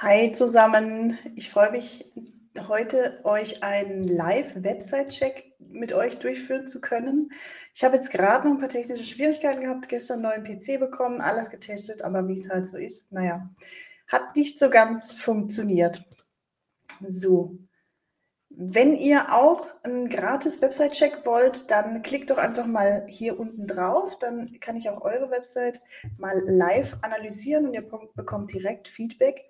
Hi zusammen, ich freue mich heute euch einen Live-Website-Check mit euch durchführen zu können. Ich habe jetzt gerade noch ein paar technische Schwierigkeiten gehabt, gestern einen neuen PC bekommen, alles getestet, aber wie es halt so ist, naja, hat nicht so ganz funktioniert. So, wenn ihr auch einen gratis Website-Check wollt, dann klickt doch einfach mal hier unten drauf. Dann kann ich auch eure Website mal live analysieren und ihr bekommt direkt Feedback.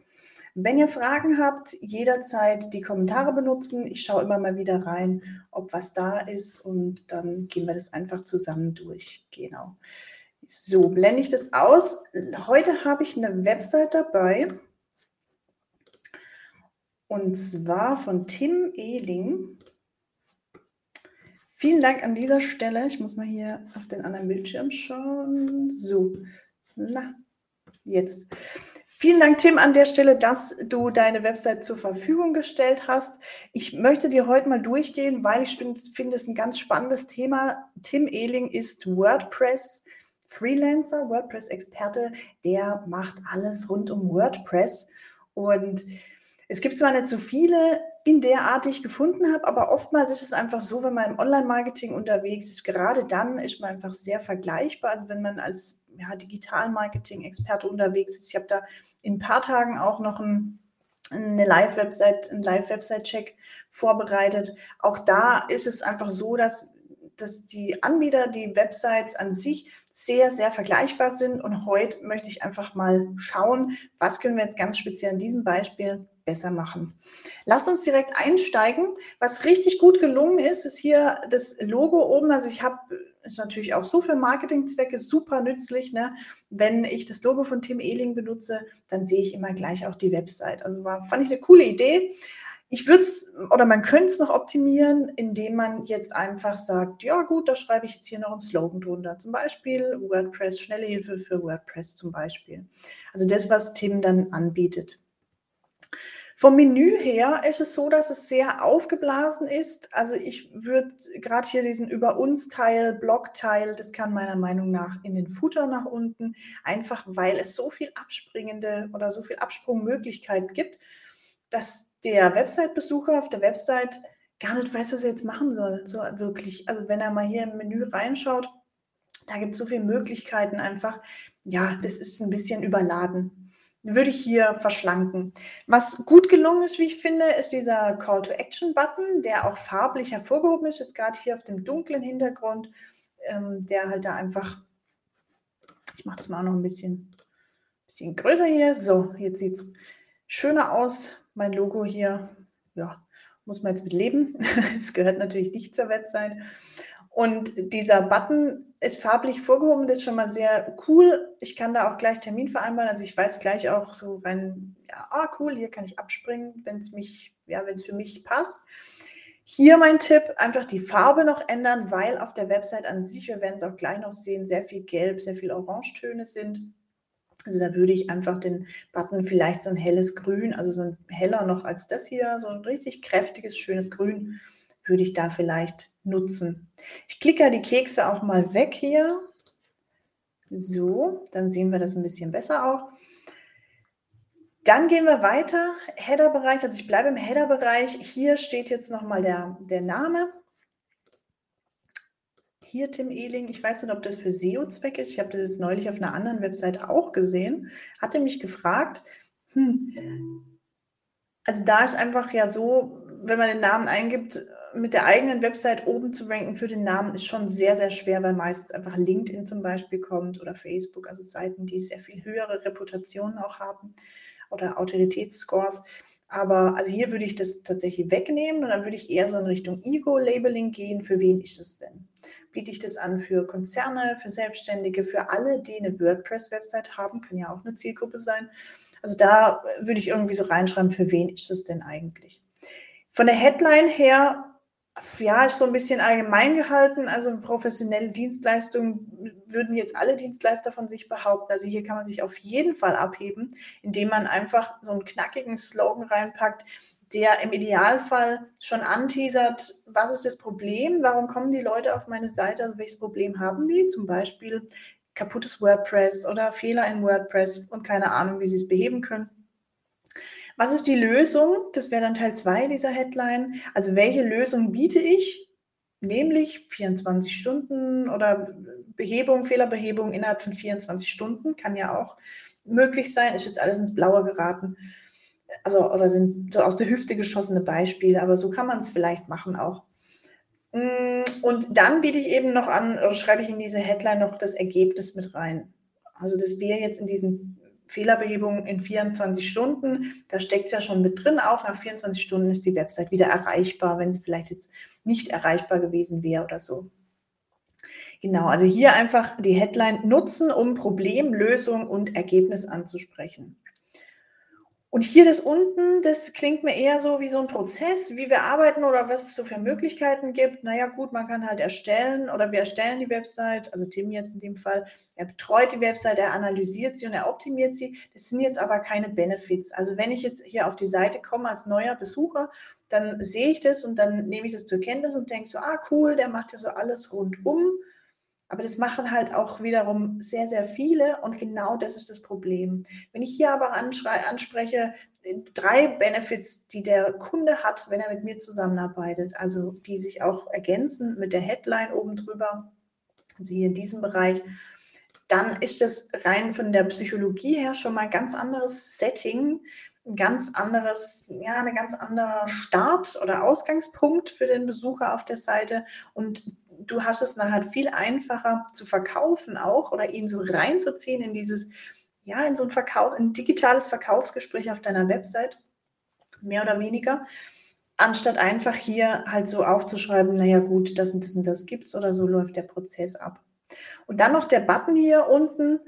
Wenn ihr Fragen habt, jederzeit die Kommentare benutzen. Ich schaue immer mal wieder rein, ob was da ist und dann gehen wir das einfach zusammen durch. Genau. So, blende ich das aus. Heute habe ich eine Website dabei und zwar von Tim Ehling. Vielen Dank an dieser Stelle. Ich muss mal hier auf den anderen Bildschirm schauen. So, na, jetzt. Vielen Dank, Tim, an der Stelle, dass du deine Website zur Verfügung gestellt hast. Ich möchte dir heute mal durchgehen, weil ich finde es ein ganz spannendes Thema. Tim Ehling ist WordPress Freelancer, WordPress-Experte, der macht alles rund um WordPress. Und es gibt zwar nicht so viele in der Art, die ich gefunden habe, aber oftmals ist es einfach so, wenn man im Online-Marketing unterwegs ist, gerade dann ist man einfach sehr vergleichbar. Also wenn man als ja, Digital-Marketing-Experte unterwegs ist. Ich habe da in ein paar Tagen auch noch ein, eine Live-Website, einen Live-Website-Check vorbereitet. Auch da ist es einfach so, dass, dass die Anbieter, die Websites an sich sehr, sehr vergleichbar sind. Und heute möchte ich einfach mal schauen, was können wir jetzt ganz speziell in diesem Beispiel besser machen. Lass uns direkt einsteigen. Was richtig gut gelungen ist, ist hier das Logo oben. Also ich habe ist natürlich auch so für Marketingzwecke super nützlich. Ne? Wenn ich das Logo von Tim Ehling benutze, dann sehe ich immer gleich auch die Website. Also war, fand ich eine coole Idee. Ich würde es oder man könnte es noch optimieren, indem man jetzt einfach sagt, ja gut, da schreibe ich jetzt hier noch einen Slogan drunter. Zum Beispiel WordPress, schnelle Hilfe für WordPress zum Beispiel. Also das, was Tim dann anbietet. Vom Menü her ist es so, dass es sehr aufgeblasen ist. Also ich würde gerade hier diesen Über uns Teil, Blog-Teil, das kann meiner Meinung nach in den Footer nach unten, einfach weil es so viel abspringende oder so viel Absprungmöglichkeit gibt, dass der Website-Besucher auf der Website gar nicht weiß, was er jetzt machen soll. So wirklich. Also wenn er mal hier im Menü reinschaut, da gibt es so viele Möglichkeiten einfach. Ja, das ist ein bisschen überladen würde ich hier verschlanken. Was gut gelungen ist, wie ich finde, ist dieser Call to Action Button, der auch farblich hervorgehoben ist, jetzt gerade hier auf dem dunklen Hintergrund, ähm, der halt da einfach, ich mache es mal noch ein bisschen, bisschen größer hier. So, jetzt sieht es schöner aus. Mein Logo hier, ja, muss man jetzt mit leben. Es gehört natürlich nicht zur Website. Und dieser Button ist farblich vorgehoben, das ist schon mal sehr cool. Ich kann da auch gleich Termin vereinbaren. Also ich weiß gleich auch so rein, ja, ah, cool, hier kann ich abspringen, wenn es mich, ja, wenn es für mich passt. Hier mein Tipp, einfach die Farbe noch ändern, weil auf der Website an sich, wir werden es auch gleich noch sehen, sehr viel Gelb, sehr viel Orangetöne sind. Also da würde ich einfach den Button vielleicht so ein helles Grün, also so ein heller noch als das hier, so ein richtig kräftiges, schönes Grün würde ich da vielleicht nutzen. Ich klicke die Kekse auch mal weg hier. So, dann sehen wir das ein bisschen besser auch. Dann gehen wir weiter. Header-Bereich, also ich bleibe im Header-Bereich. Hier steht jetzt nochmal der, der Name. Hier Tim Ehling. Ich weiß nicht, ob das für SEO-Zweck ist. Ich habe das jetzt neulich auf einer anderen Website auch gesehen. Hatte mich gefragt. Hm, also da ist einfach ja so, wenn man den Namen eingibt, mit der eigenen Website oben zu ranken für den Namen ist schon sehr, sehr schwer, weil meistens einfach LinkedIn zum Beispiel kommt oder Facebook, also Seiten, die sehr viel höhere Reputationen auch haben oder Autoritätsscores. Aber also hier würde ich das tatsächlich wegnehmen und dann würde ich eher so in Richtung Ego-Labeling gehen. Für wen ist es denn? Biete ich das an für Konzerne, für Selbstständige, für alle, die eine WordPress-Website haben, kann ja auch eine Zielgruppe sein. Also da würde ich irgendwie so reinschreiben, für wen ist es denn eigentlich? Von der Headline her ja, ist so ein bisschen allgemein gehalten. Also professionelle Dienstleistungen würden jetzt alle Dienstleister von sich behaupten. Also hier kann man sich auf jeden Fall abheben, indem man einfach so einen knackigen Slogan reinpackt, der im Idealfall schon anteasert, was ist das Problem, warum kommen die Leute auf meine Seite, also welches Problem haben die, zum Beispiel kaputtes WordPress oder Fehler in WordPress und keine Ahnung, wie sie es beheben können. Was ist die Lösung? Das wäre dann Teil 2 dieser Headline. Also welche Lösung biete ich? Nämlich 24 Stunden oder Behebung, Fehlerbehebung innerhalb von 24 Stunden kann ja auch möglich sein. Ist jetzt alles ins Blaue geraten. Also, oder sind so aus der Hüfte geschossene Beispiele, aber so kann man es vielleicht machen auch. Mm, und dann biete ich eben noch an, oder schreibe ich in diese Headline noch das Ergebnis mit rein. Also, dass wir jetzt in diesen Fehlerbehebungen in 24 Stunden, da steckt es ja schon mit drin, auch nach 24 Stunden ist die Website wieder erreichbar, wenn sie vielleicht jetzt nicht erreichbar gewesen wäre oder so. Genau, also hier einfach die Headline nutzen, um Problem, Lösung und Ergebnis anzusprechen. Und hier das unten, das klingt mir eher so wie so ein Prozess, wie wir arbeiten oder was es so für Möglichkeiten gibt. Naja, gut, man kann halt erstellen oder wir erstellen die Website, also Tim jetzt in dem Fall, er betreut die Website, er analysiert sie und er optimiert sie. Das sind jetzt aber keine Benefits. Also wenn ich jetzt hier auf die Seite komme als neuer Besucher, dann sehe ich das und dann nehme ich das zur Kenntnis und denke so, ah cool, der macht ja so alles rundum aber das machen halt auch wiederum sehr, sehr viele und genau das ist das Problem. Wenn ich hier aber anspreche, äh, drei Benefits, die der Kunde hat, wenn er mit mir zusammenarbeitet, also die sich auch ergänzen mit der Headline oben drüber, also hier in diesem Bereich, dann ist das rein von der Psychologie her schon mal ein ganz anderes Setting, ein ganz anderes, ja, ein ganz anderer Start oder Ausgangspunkt für den Besucher auf der Seite und du hast es nachher viel einfacher zu verkaufen auch oder ihn so reinzuziehen in dieses, ja, in so ein Verkauf, ein digitales Verkaufsgespräch auf deiner Website, mehr oder weniger, anstatt einfach hier halt so aufzuschreiben, naja gut, das und das und das gibt's oder so läuft der Prozess ab. Und dann noch der Button hier unten,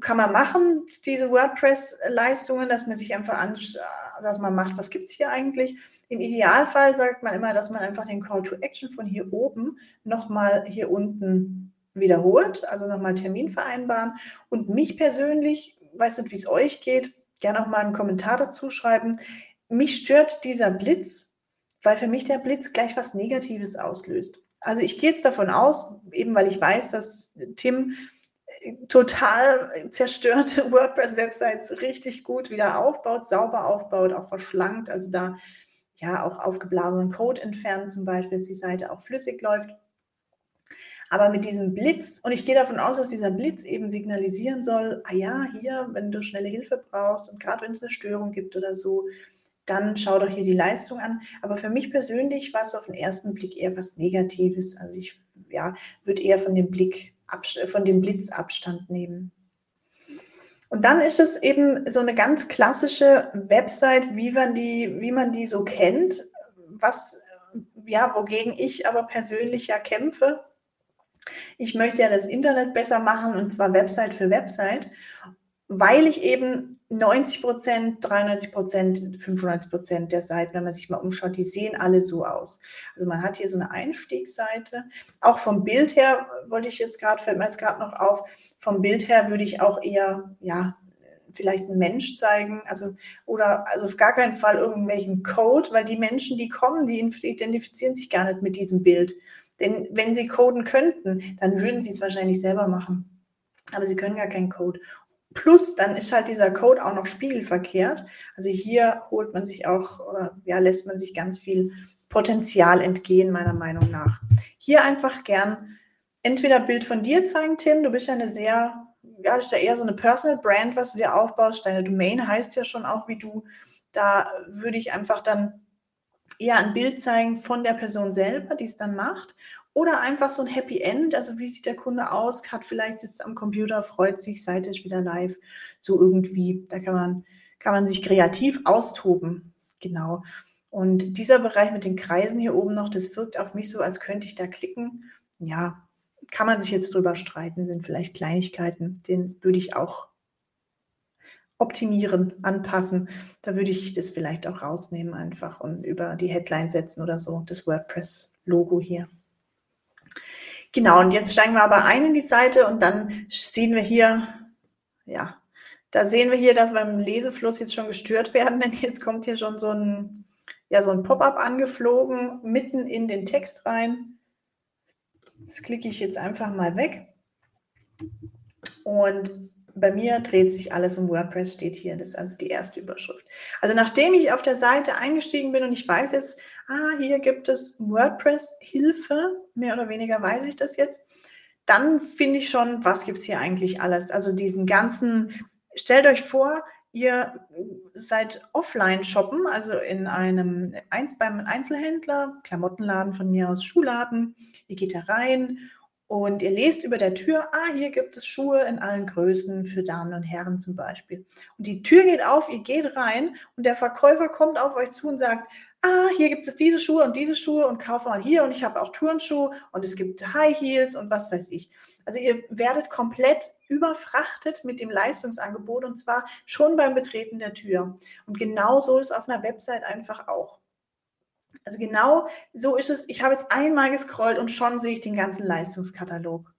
kann man machen, diese WordPress-Leistungen, dass man sich einfach anschaut, dass man macht, was gibt es hier eigentlich. Im Idealfall sagt man immer, dass man einfach den Call to Action von hier oben nochmal hier unten wiederholt, also nochmal Termin vereinbaren. Und mich persönlich, weiß nicht, wie es euch geht, gerne auch mal einen Kommentar dazu schreiben. Mich stört dieser Blitz, weil für mich der Blitz gleich was Negatives auslöst. Also ich gehe jetzt davon aus, eben weil ich weiß, dass Tim total zerstörte WordPress-Websites richtig gut wieder aufbaut, sauber aufbaut, auch verschlankt, also da ja auch aufgeblasenen Code entfernt zum Beispiel, dass die Seite auch flüssig läuft. Aber mit diesem Blitz, und ich gehe davon aus, dass dieser Blitz eben signalisieren soll, ah ja, hier, wenn du schnelle Hilfe brauchst und gerade wenn es eine Störung gibt oder so, dann schau doch hier die Leistung an. Aber für mich persönlich war es auf den ersten Blick eher was Negatives. Also ich ja, würde eher von dem Blick von dem Blitz Abstand nehmen. Und dann ist es eben so eine ganz klassische Website, wie man die, wie man die so kennt, was, ja, wogegen ich aber persönlich ja kämpfe. Ich möchte ja das Internet besser machen und zwar Website für Website, weil ich eben 90 Prozent, 93 Prozent, 95 Prozent der Seiten, wenn man sich mal umschaut, die sehen alle so aus. Also man hat hier so eine Einstiegsseite. Auch vom Bild her wollte ich jetzt gerade, fällt mir jetzt gerade noch auf, vom Bild her würde ich auch eher, ja, vielleicht einen Mensch zeigen, also oder also auf gar keinen Fall irgendwelchen Code, weil die Menschen, die kommen, die identifizieren sich gar nicht mit diesem Bild. Denn wenn sie coden könnten, dann würden sie es wahrscheinlich selber machen. Aber sie können gar keinen Code. Plus, dann ist halt dieser Code auch noch spiegelverkehrt. Also hier holt man sich auch oder ja, lässt man sich ganz viel Potenzial entgehen, meiner Meinung nach. Hier einfach gern entweder Bild von dir zeigen, Tim. Du bist ja eine sehr, ja, ist ja eher so eine Personal Brand, was du dir aufbaust. Deine Domain heißt ja schon auch wie du. Da würde ich einfach dann eher ein Bild zeigen von der Person selber, die es dann macht. Oder einfach so ein Happy End, also wie sieht der Kunde aus, hat vielleicht sitzt am Computer, freut sich, Seite ist wieder live, so irgendwie. Da kann man, kann man sich kreativ austoben. Genau. Und dieser Bereich mit den Kreisen hier oben noch, das wirkt auf mich so, als könnte ich da klicken. Ja, kann man sich jetzt drüber streiten, sind vielleicht Kleinigkeiten, den würde ich auch optimieren, anpassen. Da würde ich das vielleicht auch rausnehmen einfach und über die Headline setzen oder so, das WordPress-Logo hier. Genau, und jetzt steigen wir aber ein in die Seite und dann sehen wir hier, ja, da sehen wir hier, dass wir im Lesefluss jetzt schon gestört werden, denn jetzt kommt hier schon so ein, ja, so ein Pop-up angeflogen, mitten in den Text rein. Das klicke ich jetzt einfach mal weg. Und bei mir dreht sich alles um WordPress, steht hier. Das ist also die erste Überschrift. Also nachdem ich auf der Seite eingestiegen bin und ich weiß jetzt, ah, hier gibt es WordPress-Hilfe, mehr oder weniger weiß ich das jetzt, dann finde ich schon, was gibt es hier eigentlich alles? Also diesen ganzen, stellt euch vor, ihr seid offline shoppen, also in einem beim Einzelhändler, Klamottenladen von mir aus, Schuhladen. Ihr geht da rein und ihr lest über der Tür, ah, hier gibt es Schuhe in allen Größen für Damen und Herren zum Beispiel. Und die Tür geht auf, ihr geht rein und der Verkäufer kommt auf euch zu und sagt, ah, hier gibt es diese Schuhe und diese Schuhe und kaufe mal hier und ich habe auch Turnschuhe und es gibt High Heels und was weiß ich. Also ihr werdet komplett überfrachtet mit dem Leistungsangebot und zwar schon beim Betreten der Tür. Und genau so ist es auf einer Website einfach auch. Also genau so ist es. Ich habe jetzt einmal gescrollt und schon sehe ich den ganzen Leistungskatalog.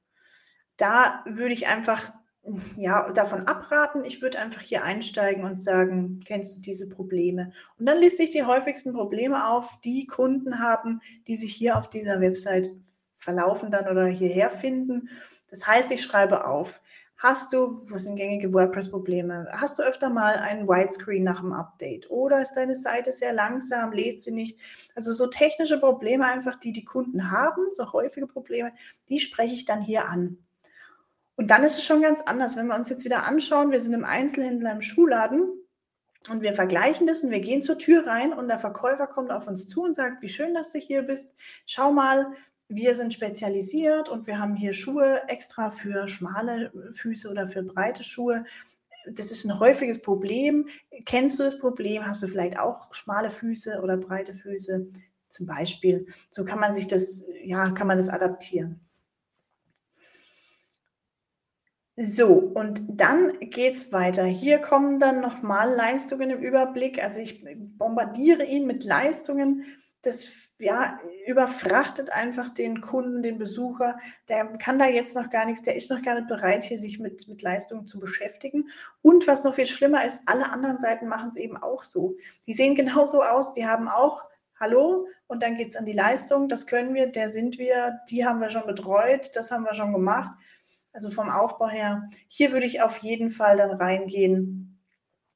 Da würde ich einfach ja, davon abraten. Ich würde einfach hier einsteigen und sagen, kennst du diese Probleme? Und dann liste ich die häufigsten Probleme auf, die Kunden haben, die sich hier auf dieser Website verlaufen dann oder hierher finden. Das heißt, ich schreibe auf, Hast du, was sind gängige WordPress-Probleme? Hast du öfter mal einen Widescreen nach dem Update? Oder ist deine Seite sehr langsam, lädt sie nicht? Also so technische Probleme einfach, die die Kunden haben, so häufige Probleme, die spreche ich dann hier an. Und dann ist es schon ganz anders, wenn wir uns jetzt wieder anschauen, wir sind im Einzelhändler im Schuhladen und wir vergleichen das und wir gehen zur Tür rein und der Verkäufer kommt auf uns zu und sagt, wie schön, dass du hier bist. Schau mal, wir sind spezialisiert und wir haben hier Schuhe extra für schmale Füße oder für breite Schuhe. Das ist ein häufiges Problem. Kennst du das Problem? Hast du vielleicht auch schmale Füße oder breite Füße? Zum Beispiel. So kann man sich das, ja, kann man das adaptieren. So, und dann geht es weiter. Hier kommen dann nochmal Leistungen im Überblick. Also ich bombardiere ihn mit Leistungen, das ja, überfrachtet einfach den Kunden, den Besucher. Der kann da jetzt noch gar nichts, der ist noch gar nicht bereit, hier sich mit, mit Leistungen zu beschäftigen. Und was noch viel schlimmer ist, alle anderen Seiten machen es eben auch so. Die sehen genauso aus, die haben auch Hallo und dann geht es an die Leistung. Das können wir, der sind wir, die haben wir schon betreut, das haben wir schon gemacht. Also vom Aufbau her, hier würde ich auf jeden Fall dann reingehen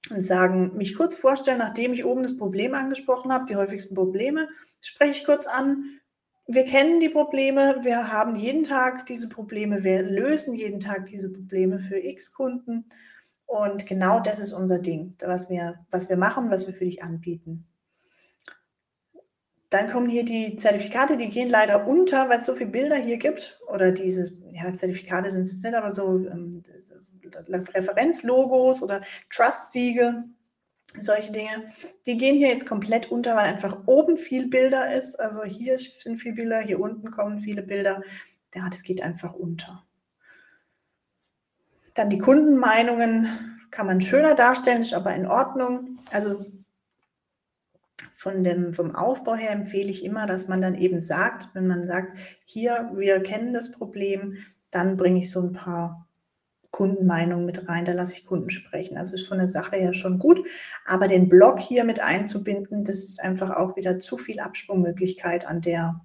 und sagen, mich kurz vorstellen, nachdem ich oben das Problem angesprochen habe, die häufigsten Probleme, spreche ich kurz an. Wir kennen die Probleme, wir haben jeden Tag diese Probleme, wir lösen jeden Tag diese Probleme für X Kunden. Und genau das ist unser Ding, was wir, was wir machen, was wir für dich anbieten. Dann kommen hier die Zertifikate, die gehen leider unter, weil es so viele Bilder hier gibt. Oder diese, ja, Zertifikate sind es nicht, aber so ähm, Referenzlogos oder Trust-Siegel, solche Dinge, die gehen hier jetzt komplett unter, weil einfach oben viel Bilder ist. Also hier sind viele Bilder, hier unten kommen viele Bilder. Ja, das geht einfach unter. Dann die Kundenmeinungen kann man schöner darstellen, ist aber in Ordnung. Also von dem, vom Aufbau her empfehle ich immer, dass man dann eben sagt, wenn man sagt, hier, wir kennen das Problem, dann bringe ich so ein paar Kundenmeinung mit rein, da lasse ich Kunden sprechen. Also ist von der Sache her schon gut. Aber den Blog hier mit einzubinden, das ist einfach auch wieder zu viel Absprungmöglichkeit an der,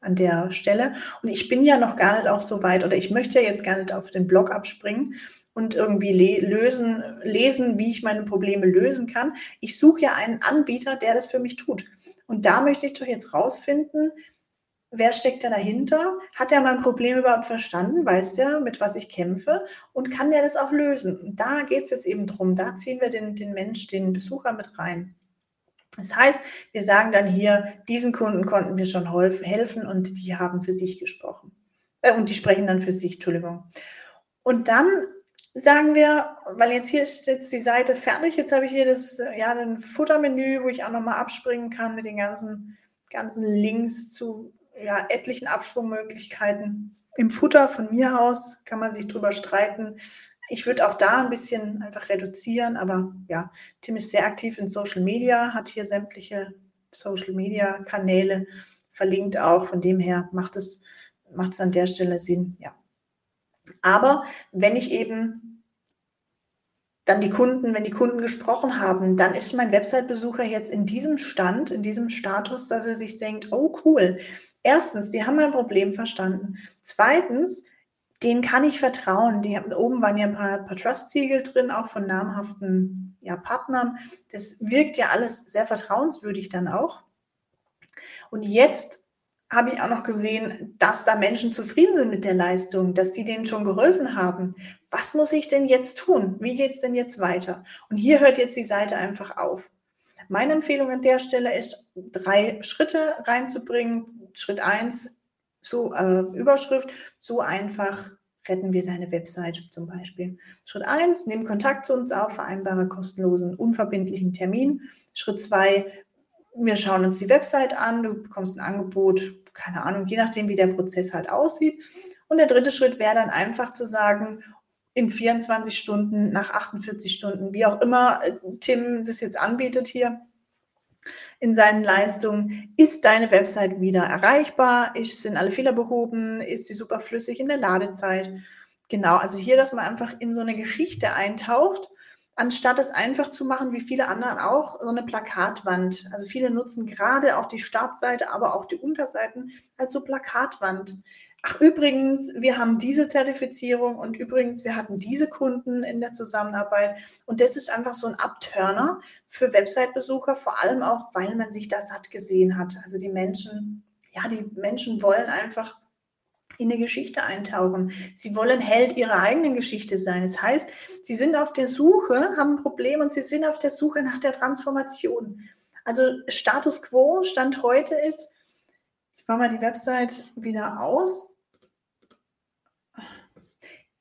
an der Stelle. Und ich bin ja noch gar nicht auch so weit oder ich möchte ja jetzt gar nicht auf den Blog abspringen und irgendwie le lösen, lesen, wie ich meine Probleme lösen kann. Ich suche ja einen Anbieter, der das für mich tut. Und da möchte ich doch jetzt rausfinden, wer steckt da dahinter? Hat der mein Problem überhaupt verstanden? Weiß der, mit was ich kämpfe? Und kann der das auch lösen? Da geht es jetzt eben drum. Da ziehen wir den, den Mensch, den Besucher mit rein. Das heißt, wir sagen dann hier, diesen Kunden konnten wir schon helfen und die haben für sich gesprochen. Äh, und die sprechen dann für sich, Entschuldigung. Und dann sagen wir, weil jetzt hier ist jetzt die Seite fertig, jetzt habe ich hier das, ja, ein Futtermenü, wo ich auch nochmal abspringen kann mit den ganzen, ganzen Links zu ja, etlichen Absprungmöglichkeiten. Im Futter von mir aus kann man sich drüber streiten. Ich würde auch da ein bisschen einfach reduzieren, aber ja, Tim ist sehr aktiv in Social Media, hat hier sämtliche Social Media Kanäle verlinkt auch. Von dem her macht es, macht es an der Stelle Sinn, ja. Aber wenn ich eben dann die Kunden, wenn die Kunden gesprochen haben, dann ist mein Website-Besucher jetzt in diesem Stand, in diesem Status, dass er sich denkt, oh cool. Erstens, die haben mein Problem verstanden. Zweitens, denen kann ich vertrauen. Die haben, oben waren ja ein paar, paar Trust-Siegel drin, auch von namhaften ja, Partnern. Das wirkt ja alles sehr vertrauenswürdig dann auch. Und jetzt habe ich auch noch gesehen, dass da Menschen zufrieden sind mit der Leistung, dass die denen schon geholfen haben. Was muss ich denn jetzt tun? Wie geht es denn jetzt weiter? Und hier hört jetzt die Seite einfach auf. Meine Empfehlung an der Stelle ist, drei Schritte reinzubringen. Schritt eins, so äh, Überschrift, so einfach retten wir deine Website zum Beispiel. Schritt eins, nimm Kontakt zu uns auf, vereinbare kostenlosen, unverbindlichen Termin. Schritt zwei, wir schauen uns die Website an, du bekommst ein Angebot, keine Ahnung, je nachdem, wie der Prozess halt aussieht. Und der dritte Schritt wäre dann einfach zu sagen, in 24 Stunden, nach 48 Stunden, wie auch immer äh, Tim das jetzt anbietet hier in seinen Leistungen, ist deine Website wieder erreichbar? Ist, sind alle Fehler behoben? Ist sie super flüssig in der Ladezeit? Genau, also hier, dass man einfach in so eine Geschichte eintaucht, anstatt es einfach zu machen, wie viele anderen auch, so eine Plakatwand. Also viele nutzen gerade auch die Startseite, aber auch die Unterseiten als so Plakatwand ach übrigens, wir haben diese Zertifizierung und übrigens, wir hatten diese Kunden in der Zusammenarbeit. Und das ist einfach so ein Abturner für Website-Besucher, vor allem auch, weil man sich das satt gesehen hat. Also die Menschen, ja, die Menschen wollen einfach in eine Geschichte eintauchen. Sie wollen Held ihrer eigenen Geschichte sein. Das heißt, sie sind auf der Suche, haben ein Problem und sie sind auf der Suche nach der Transformation. Also Status quo, Stand heute ist, ich mache mal die Website wieder aus.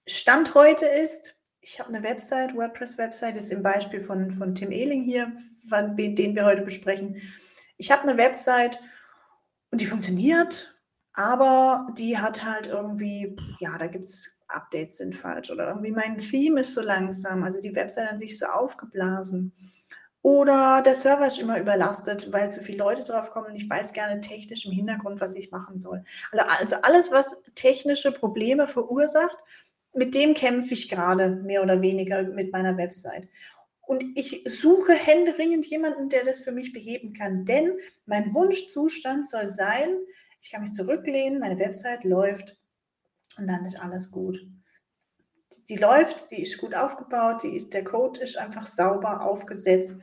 Stand heute ist, ich habe eine Website, WordPress-Website, ist im Beispiel von, von Tim Ehling hier, den wir heute besprechen. Ich habe eine Website und die funktioniert, aber die hat halt irgendwie, ja, da gibt es Updates sind falsch oder irgendwie mein Theme ist so langsam, also die Website an sich so aufgeblasen. Oder der Server ist immer überlastet, weil zu viele Leute drauf kommen und ich weiß gerne technisch im Hintergrund, was ich machen soll. Also, also alles, was technische Probleme verursacht, mit dem kämpfe ich gerade mehr oder weniger mit meiner Website. Und ich suche händeringend jemanden, der das für mich beheben kann. Denn mein Wunschzustand soll sein, ich kann mich zurücklehnen, meine Website läuft und dann ist alles gut. Die, läuft, die ist gut aufgebaut, die der Code ist einfach sauber aufgesetzt.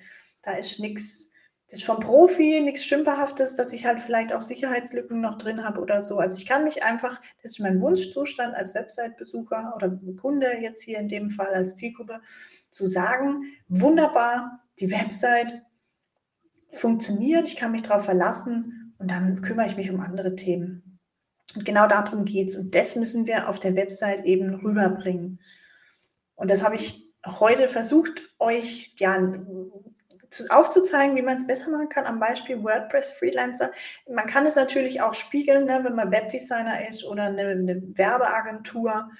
Da ist nichts das ist vom Profi nichts Stümperhaftes, dass ich halt vielleicht auch Sicherheitslücken noch drin habe oder so. Also ich kann mich einfach, das ist mein Wunschzustand als Website-Besucher oder Kunde jetzt hier in dem Fall als Zielgruppe, zu sagen, wunderbar, die Website funktioniert, ich kann mich darauf verlassen und dann kümmere ich mich um andere Themen. Und genau darum geht es. Und das müssen wir auf der Website eben rüberbringen. Und das habe ich heute versucht, euch ja zu, aufzuzeigen, wie man es besser machen kann, am Beispiel WordPress Freelancer. Man kann es natürlich auch spiegeln, ne, wenn man Webdesigner ist oder eine, eine, Werbeagentur.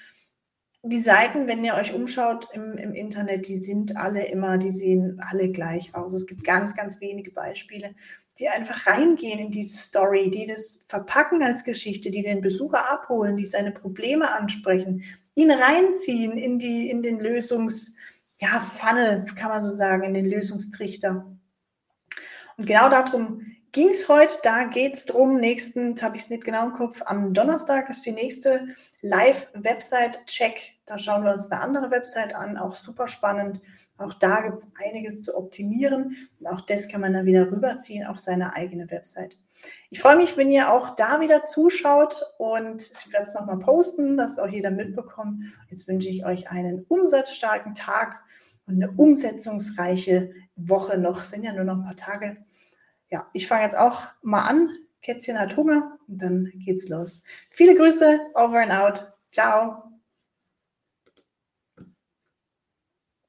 Die Seiten, wenn ihr euch umschaut im, im Internet, die sind alle immer, die sehen alle gleich aus. Es gibt ganz, ganz wenige Beispiele, die einfach reingehen in diese Story, die das verpacken als Geschichte, die den Besucher abholen, die seine Probleme ansprechen, ihn reinziehen in, die, in den Lösungs- ja, Funnel, kann man so sagen, in den Lösungstrichter. Und genau darum ging es heute. Da geht es darum, nächsten, jetzt habe ich es nicht genau im Kopf, am Donnerstag ist die nächste Live-Website-Check. Da schauen wir uns eine andere Website an, auch super spannend. Auch da gibt es einiges zu optimieren. Und auch das kann man dann wieder rüberziehen auf seine eigene Website. Ich freue mich, wenn ihr auch da wieder zuschaut und ich werde es nochmal posten, dass auch jeder mitbekommt. Jetzt wünsche ich euch einen umsatzstarken Tag und eine umsetzungsreiche Woche noch. Sind ja nur noch ein paar Tage. Ja, ich fange jetzt auch mal an. Kätzchen hat Hunger und dann geht's los. Viele Grüße, over and out. Ciao.